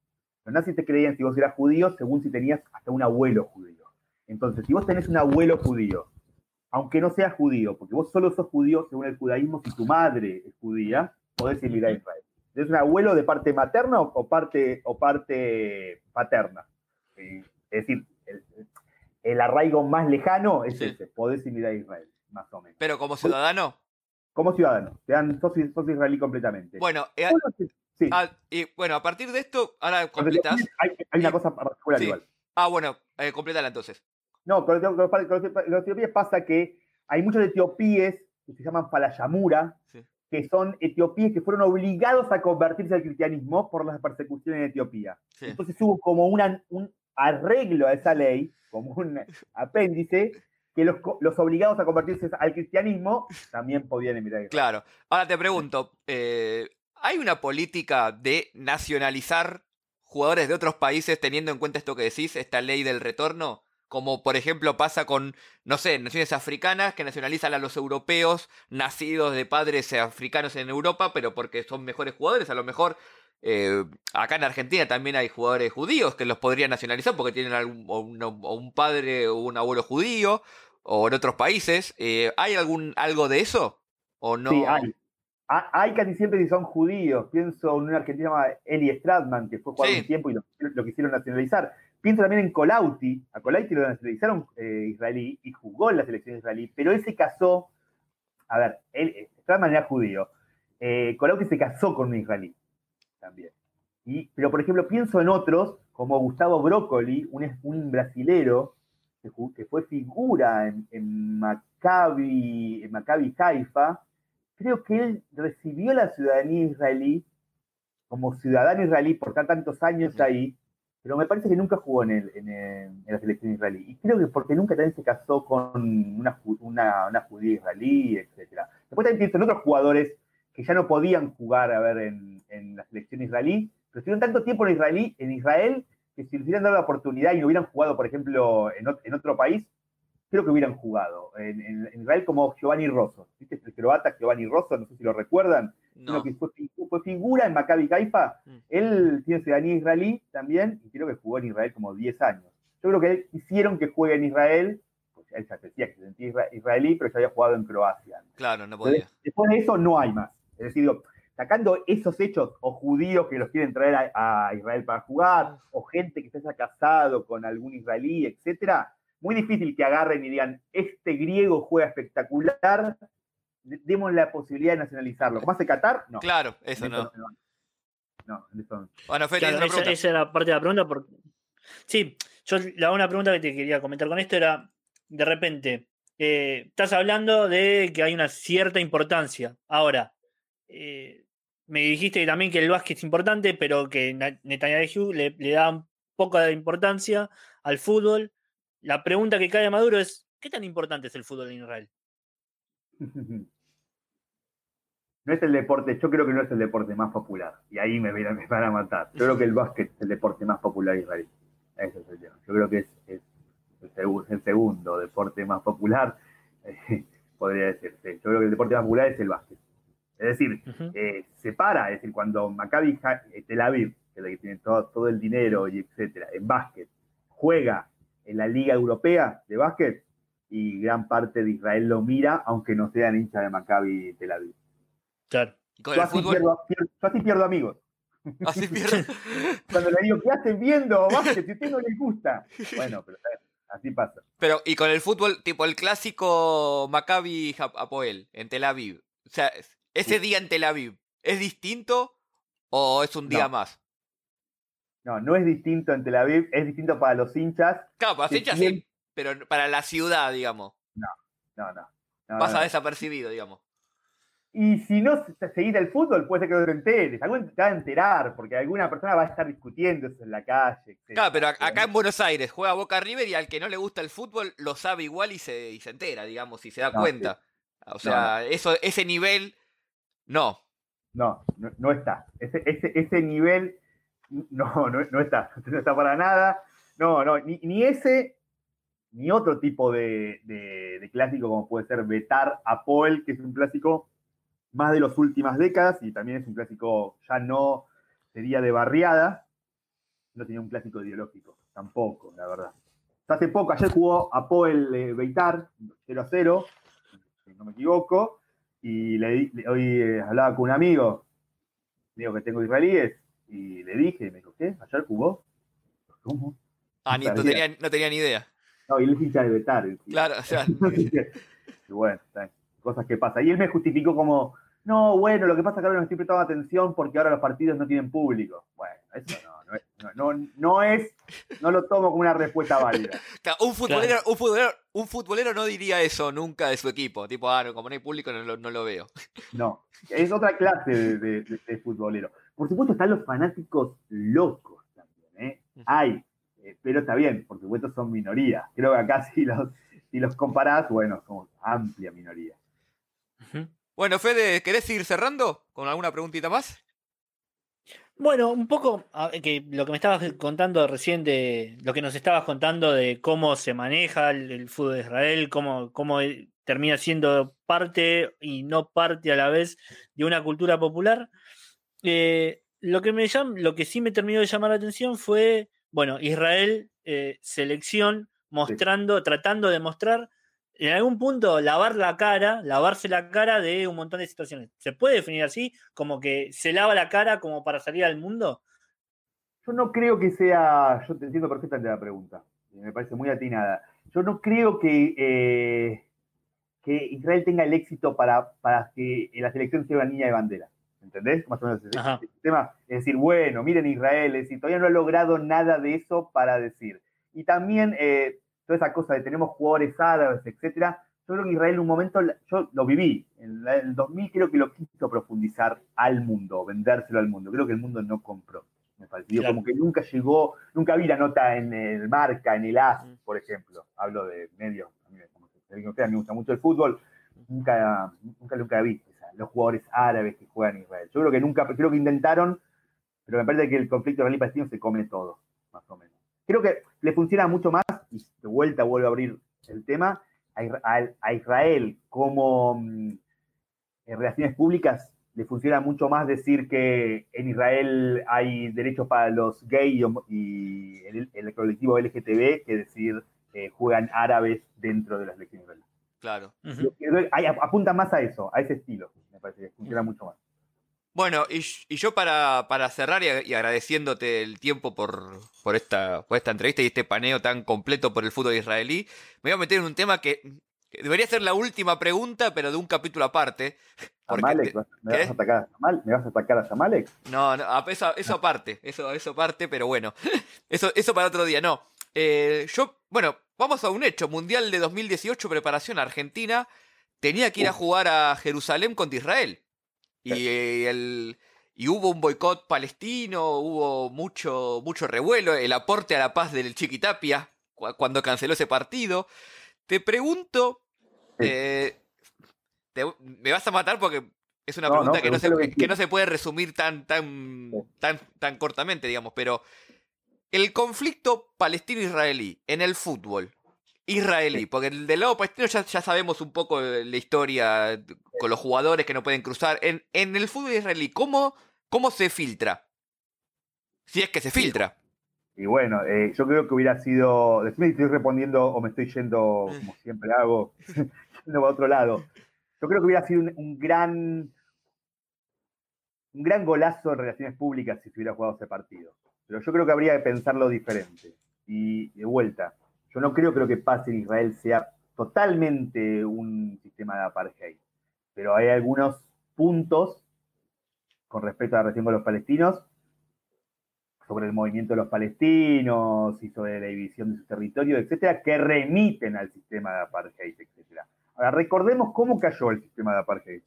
Los nazis te creían si vos eras judío según si tenías hasta un abuelo judío. Entonces, si vos tenés un abuelo judío, aunque no seas judío, porque vos solo sos judío según el judaísmo, si tu madre es judía, podés emigrar a Israel. ¿Es un abuelo de parte materna o parte, o parte paterna? Es decir, el arraigo más lejano es ese, podés ir a Israel, más o menos. ¿Pero como ciudadano? Como ciudadano, te dan, sos, israelí completamente. Bueno, eh, ah, y bueno, a partir de esto, ahora completas. Hay, una cosa particular igual. Ah, bueno, eh, completala entonces. No, con los, etiopíes pasa que hay muchos etiopíes que se llaman falayamura, que son etiopíes que fueron obligados a convertirse al cristianismo por las persecuciones en Etiopía. Entonces hubo como una, un arreglo a esa ley como un apéndice, que los, obligados a convertirse al cristianismo también podían emigrar. Claro. Ahora te pregunto, eh, ¿hay una política de nacionalizar jugadores de otros países teniendo en cuenta esto que decís, esta ley del retorno? Como por ejemplo pasa con, no sé, naciones africanas que nacionalizan a los europeos nacidos de padres africanos en Europa, pero porque son mejores jugadores, a lo mejor eh, acá en Argentina también hay jugadores judíos que los podrían nacionalizar porque tienen algún, un padre o un abuelo judío, o en otros países. Eh, ¿Hay algún algo de eso? ¿O no? Sí, hay. Hay casi siempre si son judíos. Pienso en un argentino llamado Eli Stradman, que fue jugador un tiempo y lo, quisieron nacionalizar. Pienso también en Colauti. A Colauti lo nacionalizaron eh, israelí y jugó en la selección israelí, pero él se casó. A ver, él, Stradman era judío. Colauti se casó con un israelí también. Y, pero, por ejemplo, pienso en otros, como Gustavo Broccoli, un, un brasilero que, fue figura en, en Maccabi, en Maccabi Haifa, creo que él recibió la ciudadanía israelí como ciudadano israelí por tantos años ahí, pero me parece que nunca jugó en, en, la selección israelí. Y creo que porque nunca también se casó con una, una, judía israelí, etc. Después también pienso en otros jugadores que ya no podían jugar a ver en, en la selección israelí, pero estuvieron tanto tiempo en, israelí, en Israel que si les hubieran dado la oportunidad y no hubieran jugado, por ejemplo, en, otro país, creo que hubieran jugado. En, Israel como Giovanni Rosso, ¿viste? El croata Giovanni Rosso, no sé si lo recuerdan, no. que fue, figura en Maccabi Haifa. Mm. Él tiene ciudadanía israelí también y creo que jugó en Israel como 10 años. Yo creo que hicieron que juegue en Israel, porque él ya decía que se sentía israelí, pero ya había jugado en Croacia. Claro, no podía. después de eso no hay más. Es decir, sacando esos hechos o judíos que los quieren traer a, Israel para jugar, o gente que se haya casado con algún israelí, etcétera, muy difícil que agarren y digan, este griego juega espectacular, demos la posibilidad de nacionalizarlo. ¿Más de Qatar? No. Claro, eso no. No, eso Bueno, esa, era parte de la pregunta. Porque... Sí, yo la una pregunta que te quería comentar con esto era, de repente, eh, estás hablando de que hay una cierta importancia. Ahora, eh, me dijiste también que el básquet es importante, pero que Netanyahu le, le da poca importancia al fútbol. La pregunta que cae a Maduro es, ¿qué tan importante es el fútbol en Israel? No es el deporte, yo creo que no es el deporte más popular. Y ahí me, van a matar. Yo creo que el básquet es el deporte más popular israelí. Ese es el tema. Yo creo que es, el, segundo deporte más popular, podría decirse. Yo creo que el deporte más popular es el básquet. Es decir, eh, se para, es decir, cuando Maccabi eh, Tel Aviv, que es la que tiene todo, todo el dinero y etcétera, en básquet, juega en la Liga Europea de básquet, y gran parte de Israel lo mira, aunque no sean hinchas de Maccabi Tel Aviv. Claro. yo, así pierdo, amigos. Así pierdo. Cuando le digo, ¿qué hacen viendo básquet? Si a usted no les gusta. Bueno, pero así pasa. Pero, y con el fútbol, tipo el clásico Maccabi Apoel en Tel Aviv. O sea, ese día en Tel Aviv, ¿es distinto o es un día más? No, no es distinto en Tel Aviv, es distinto para los hinchas. Claro, para los hinchas sí, pero para la ciudad, digamos. No, no, no. Pasa desapercibido, digamos. Y si no seguís el fútbol, puede ser que no te enteres. Algún te va a enterar, porque alguna persona va a estar discutiendo eso en la calle. Claro, pero acá en Buenos Aires juega Boca River y al que no le gusta el fútbol lo sabe igual y se, se entera, digamos, y se da cuenta. O sea, Eso, ese nivel no. No, no, está. Ese, ese, ese nivel no, no, no, está. No está para nada. No, no, ni, ni ese, ni otro tipo de, clásico como puede ser Betar a Poel, que es un clásico más de las últimas décadas y también es un clásico ya no sería de barriada, no tenía un clásico ideológico, tampoco, la verdad. Hace poco, ayer jugó a Poel eh, Beitar 0 a 0, si no me equivoco, y le, hoy eh, hablaba con un amigo, digo que tengo israelíes, y le dije, me dijo, ¿qué? ¿Ayer jugó? ¿Cómo? Ah, ni, no, tenía, no tenía ni idea. No, y él es hincha de Betar. Claro, o sea. y bueno, cosas que pasan. Y él me justificó como, no, bueno, lo que pasa es que ahora no estoy prestando atención porque ahora los partidos no tienen público. Bueno, eso no no, no, es, no lo tomo como una respuesta válida. Un futbolero, un, futbolero, no diría eso nunca de su equipo. Tipo, ah, como no hay público, no lo, veo. No, es otra clase de, futbolero. Por supuesto, están los fanáticos locos también, ¿eh? Hay, eh, pero está bien, por supuesto son minoría. Creo que acá si los, si los comparás, bueno, somos amplia minoría. Bueno, Fede, ¿querés ir cerrando con alguna preguntita más? Bueno, un poco que lo que me estabas contando recién de lo que nos estabas contando de cómo se maneja el, fútbol de Israel, cómo, cómo termina siendo parte y no parte a la vez de una cultura popular. Eh, lo, que me lo que sí me terminó de llamar la atención fue, bueno, Israel, eh, selección, mostrando, tratando de mostrar en algún punto lavar la cara, lavarse la cara de un montón de situaciones. ¿Se puede definir así? Como que se lava la cara como para salir al mundo. Yo no creo que sea, yo te entiendo perfectamente la pregunta, me parece muy atinada. Yo no creo que, eh, que Israel tenga el éxito para, para que la selección sea una niña de bandera. ¿Entendés? Más o menos ese, tema. Es decir, bueno, miren Israel, es decir, todavía no ha logrado nada de eso para decir. Y también eh, toda esa cosa de tenemos jugadores árabes, etcétera. Yo creo que Israel en un momento, yo lo viví, en el 2000 creo que lo quiso profundizar al mundo, vendérselo al mundo. Creo que el mundo no compró, me pareció. Como que nunca llegó, nunca vi la nota en el Marca, en el AS, por ejemplo. Hablo de medios, a mí, me gusta mucho el fútbol, nunca, nunca, nunca vi los jugadores árabes que juegan en Israel. Yo creo que nunca, creo que intentaron, pero me parece que el conflicto israelí-palestino se come todo, o. Creo que le funciona mucho más, y de vuelta vuelvo a abrir el tema, a, Israel como mm, en relaciones públicas le funciona mucho más decir que en Israel hay derechos para los gays y el, colectivo LGTB que decir que juegan árabes dentro de las elecciones. Claro. Apunta más a eso, a ese estilo, me parece que funciona mucho más. Bueno, y, yo para, cerrar y, agradeciéndote el tiempo por, por, esta, por esta entrevista y este paneo tan completo por el fútbol israelí, me voy a meter en un tema que, debería ser la última pregunta, pero de un capítulo aparte. ¿me, vas a atacar a ¿Me vas a atacar a Zamalek? No, no eso, eso aparte, eso, eso aparte, pero bueno, eso, eso para otro día, no. Eh, yo, bueno, vamos a un hecho, Mundial de 2018, preparación Argentina, tenía que ir a jugar a Jerusalén contra Israel. Y, el, y hubo un boicot palestino, hubo mucho, mucho revuelo, el aporte a la paz del Chiquitapia cuando canceló ese partido. Te pregunto, eh, me vas a matar porque es una pregunta que, no se, que, no se, puede resumir tan, tan, tan, tan cortamente, digamos, pero el conflicto palestino-israelí en el fútbol, israelí, porque del lado palestino ya, ya, sabemos un poco la historia con los jugadores que no pueden cruzar. En, en el fútbol israelí, ¿cómo, ¿cómo se filtra? Si es que se filtra. Y bueno, eh, yo creo que hubiera sido. Decime si estoy respondiendo o me estoy yendo, mm. como siempre hago, yendo a otro lado. Yo creo que hubiera sido un, gran. Un gran golazo en relaciones públicas si se hubiera jugado ese partido. Pero yo creo que habría que pensarlo diferente. Y de vuelta, yo no creo que lo que pase en Israel sea totalmente un sistema de apartheid, pero hay algunos puntos con respecto a la relación con los palestinos, sobre el movimiento de los palestinos y sobre la división de su territorio, etcétera, que remiten al sistema de apartheid, etcétera. Ahora, recordemos cómo cayó el sistema de apartheid,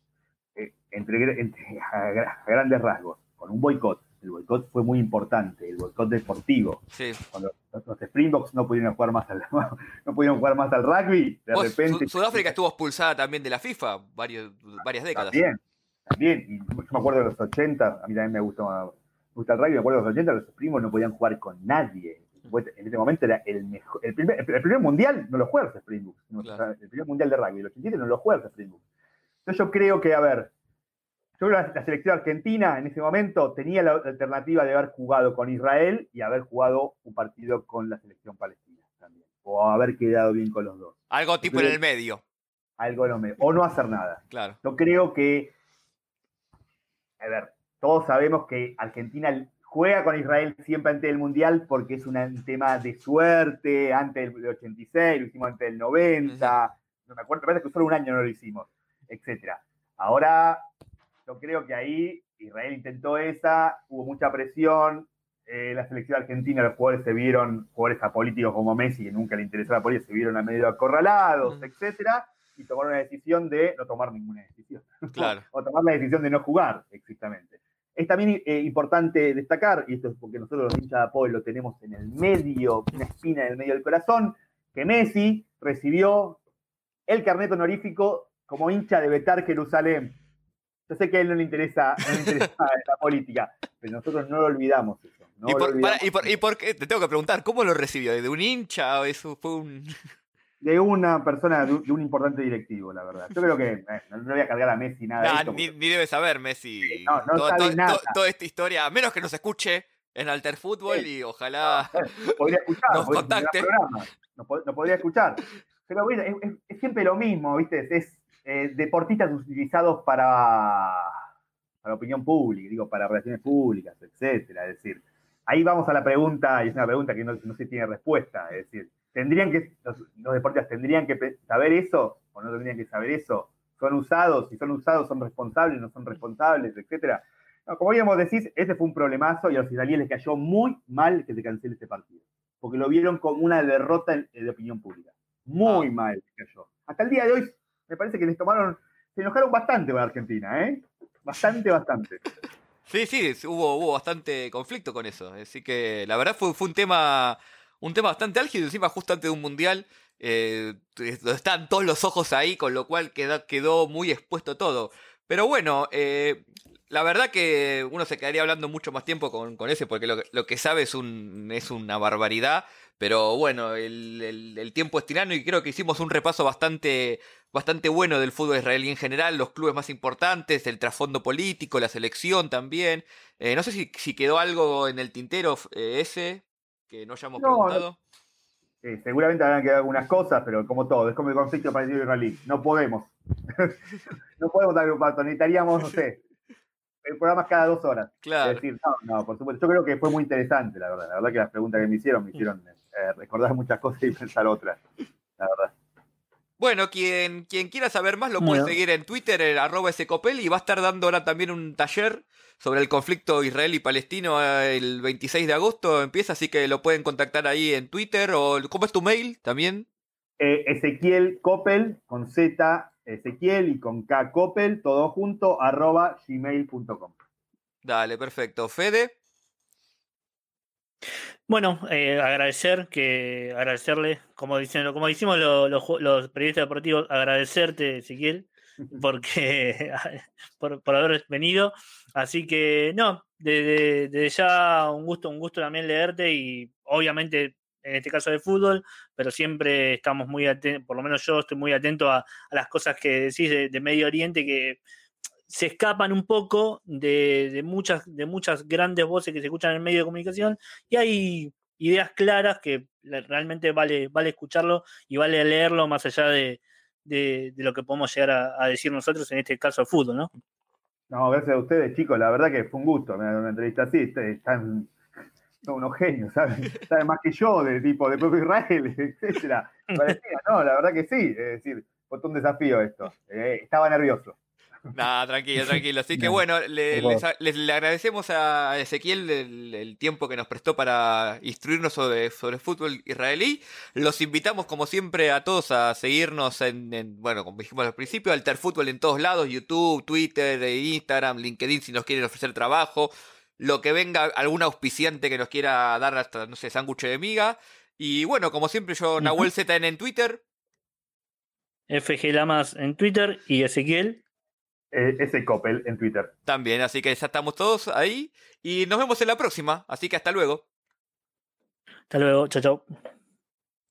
eh, entre, a grandes rasgos, con un boicot el boicot fue muy importante, el boicot deportivo. Sí. Cuando los Springboks no pudieron jugar más al, no pudieron jugar más al rugby, de repente. Sudáfrica estuvo expulsada también de la FIFA varias décadas. También, también. Y yo me acuerdo de los 80, a mí también me gusta, gusta el rugby, me acuerdo de los 80, los Springboks no podían jugar con nadie. En ese momento era el mejor. El primer, el primer mundial no lo juega los Springboks. El primer mundial de rugby, el 87 no lo juega los Springboks. Entonces yo creo que, a ver, yo creo que la, selección argentina en ese momento tenía la alternativa de haber jugado con Israel y haber jugado un partido con la selección palestina también. O haber quedado bien con los dos. Algo tipo en el medio. Algo en el medio. O no hacer nada. Claro. Yo creo que. A ver, todos sabemos que Argentina juega con Israel siempre antes del Mundial porque es un tema de suerte, antes del 86, lo hicimos antes del 90, no me acuerdo, parece que solo un año no lo hicimos, etcétera. Ahora yo creo que ahí Israel intentó esa, hubo mucha presión. Eh, la selección argentina, los jugadores se vieron, jugadores apolíticos como Messi, que nunca le interesó la política, se vieron a medio acorralados, etc. etcétera, y tomaron la decisión de no tomar ninguna decisión. Claro. o tomar la decisión de no jugar, exactamente. Es también eh, importante destacar, y esto es porque nosotros los hinchas de Apoel lo tenemos en el medio, una espina en el medio del corazón, que Messi recibió el carnet honorífico como hincha de Betar Jerusalén yo sé que a él no le interesa, la política, pero nosotros no lo olvidamos eso. ¿Y, por, qué? Te tengo que preguntar, ¿cómo lo recibió? ¿De un hincha o eso fue un...? De una persona, de un, importante directivo, la verdad. Yo creo que eh, no, le voy a cargar a Messi nada. ni, debe saber Messi no, toda esta historia, a menos que nos escuche en Alter Fútbol y ojalá podría escuchar, nos contacte. No, podría escuchar. Pero bueno, es, siempre lo mismo, ¿viste? Es, eh, deportistas utilizados para, para opinión pública, digo, para relaciones públicas, etcétera. Es decir, ahí vamos a la pregunta, y es una pregunta que no, se tiene respuesta. Es decir, ¿tendrían que, los, deportistas tendrían que saber eso o no tendrían que saber eso? son usados, si son usados son responsables, no son responsables, etcétera. como habíamos decís, ese fue un problemazo y a los israelíes les cayó muy mal que se cancele este partido, porque lo vieron como una derrota de opinión pública. Muy ah. mal les cayó. Hasta el día de hoy me parece que les tomaron, se enojaron bastante con Argentina, ¿eh? Bastante, bastante. Sí, sí, hubo, hubo bastante conflicto con eso. Así que la verdad fue, fue un tema un tema bastante álgido, encima justo antes de un mundial. Eh, están todos los ojos ahí, con lo cual quedó, quedó muy expuesto todo. Pero bueno, eh, la verdad que uno se quedaría hablando mucho más tiempo con, ese, porque lo, que sabe es, un, es una barbaridad. Pero bueno, el, tiempo es tirano y creo que hicimos un repaso bastante, bastante bueno del fútbol israelí en general, los clubes más importantes, el trasfondo político, la selección también. Eh, no sé si, si, quedó algo en el tintero eh, ese que no hayamos preguntado. seguramente habrán quedado algunas cosas, pero como todo, es como el conflicto parecido israelí. No podemos. no podemos dar un paso, necesitaríamos, no sé, el programa cada dos horas. Claro. Es decir, no, no, por supuesto. Yo creo que fue muy interesante, la verdad. La verdad que las preguntas que me hicieron me hicieron eh, recordar muchas cosas y pensar otras. La verdad. Bueno, quien, quien quiera saber más lo puede seguir en Twitter, en arroba scopel, y va a estar dando ahora también un taller sobre el conflicto israelí-palestino eh, el 26 de agosto empieza, así que lo pueden contactar ahí en Twitter o ¿cómo es tu mail también? Eh, Ezequiel Coppel con Z Ezequiel y con K Coppel, todo junto, arroba gmail.com. Dale, perfecto. Fede. Bueno, eh, agradecer que agradecerle, como dicen, como decimos los, periodistas deportivos, agradecerte, Ezequiel, porque por, haber venido. Así que no, desde ya un gusto, un gusto también leerte y obviamente en este caso de fútbol, pero siempre estamos muy atentos, por lo menos yo estoy muy atento a, las cosas que decís de, Medio Oriente que se escapan un poco de, muchas, de muchas grandes voces que se escuchan en el medio de comunicación y hay ideas claras que realmente vale, vale escucharlo y vale leerlo más allá de, lo que podemos llegar a, decir nosotros, en este caso de fútbol, ¿no? No, gracias a ustedes, chicos. La verdad que fue un gusto una entrevista así. Están son unos genios, ¿sabes? Saben más que yo de tipo de propio Israel, etcétera. no, la verdad que sí. Es decir, fue un desafío esto. Eh, estaba nervioso. Nada, tranquilo, tranquilo. Así que bueno, le, les, agradecemos a Ezequiel el, tiempo que nos prestó para instruirnos sobre, sobre fútbol israelí. Los invitamos, como siempre, a todos a seguirnos en, bueno, como dijimos al principio, Alter Fútbol en todos lados, YouTube, Twitter, Instagram, LinkedIn, si nos quieren ofrecer trabajo lo que venga, algún auspiciante que nos quiera dar hasta, no sé, sándwich de miga. Y bueno, como siempre, yo, Nahuel ZN en Twitter. FG Lamas en Twitter y Ezequiel. Eh, ese Coppel en Twitter. También, así que ya estamos todos ahí. Y nos vemos en la próxima. Así que hasta luego. Hasta luego, chao, chao.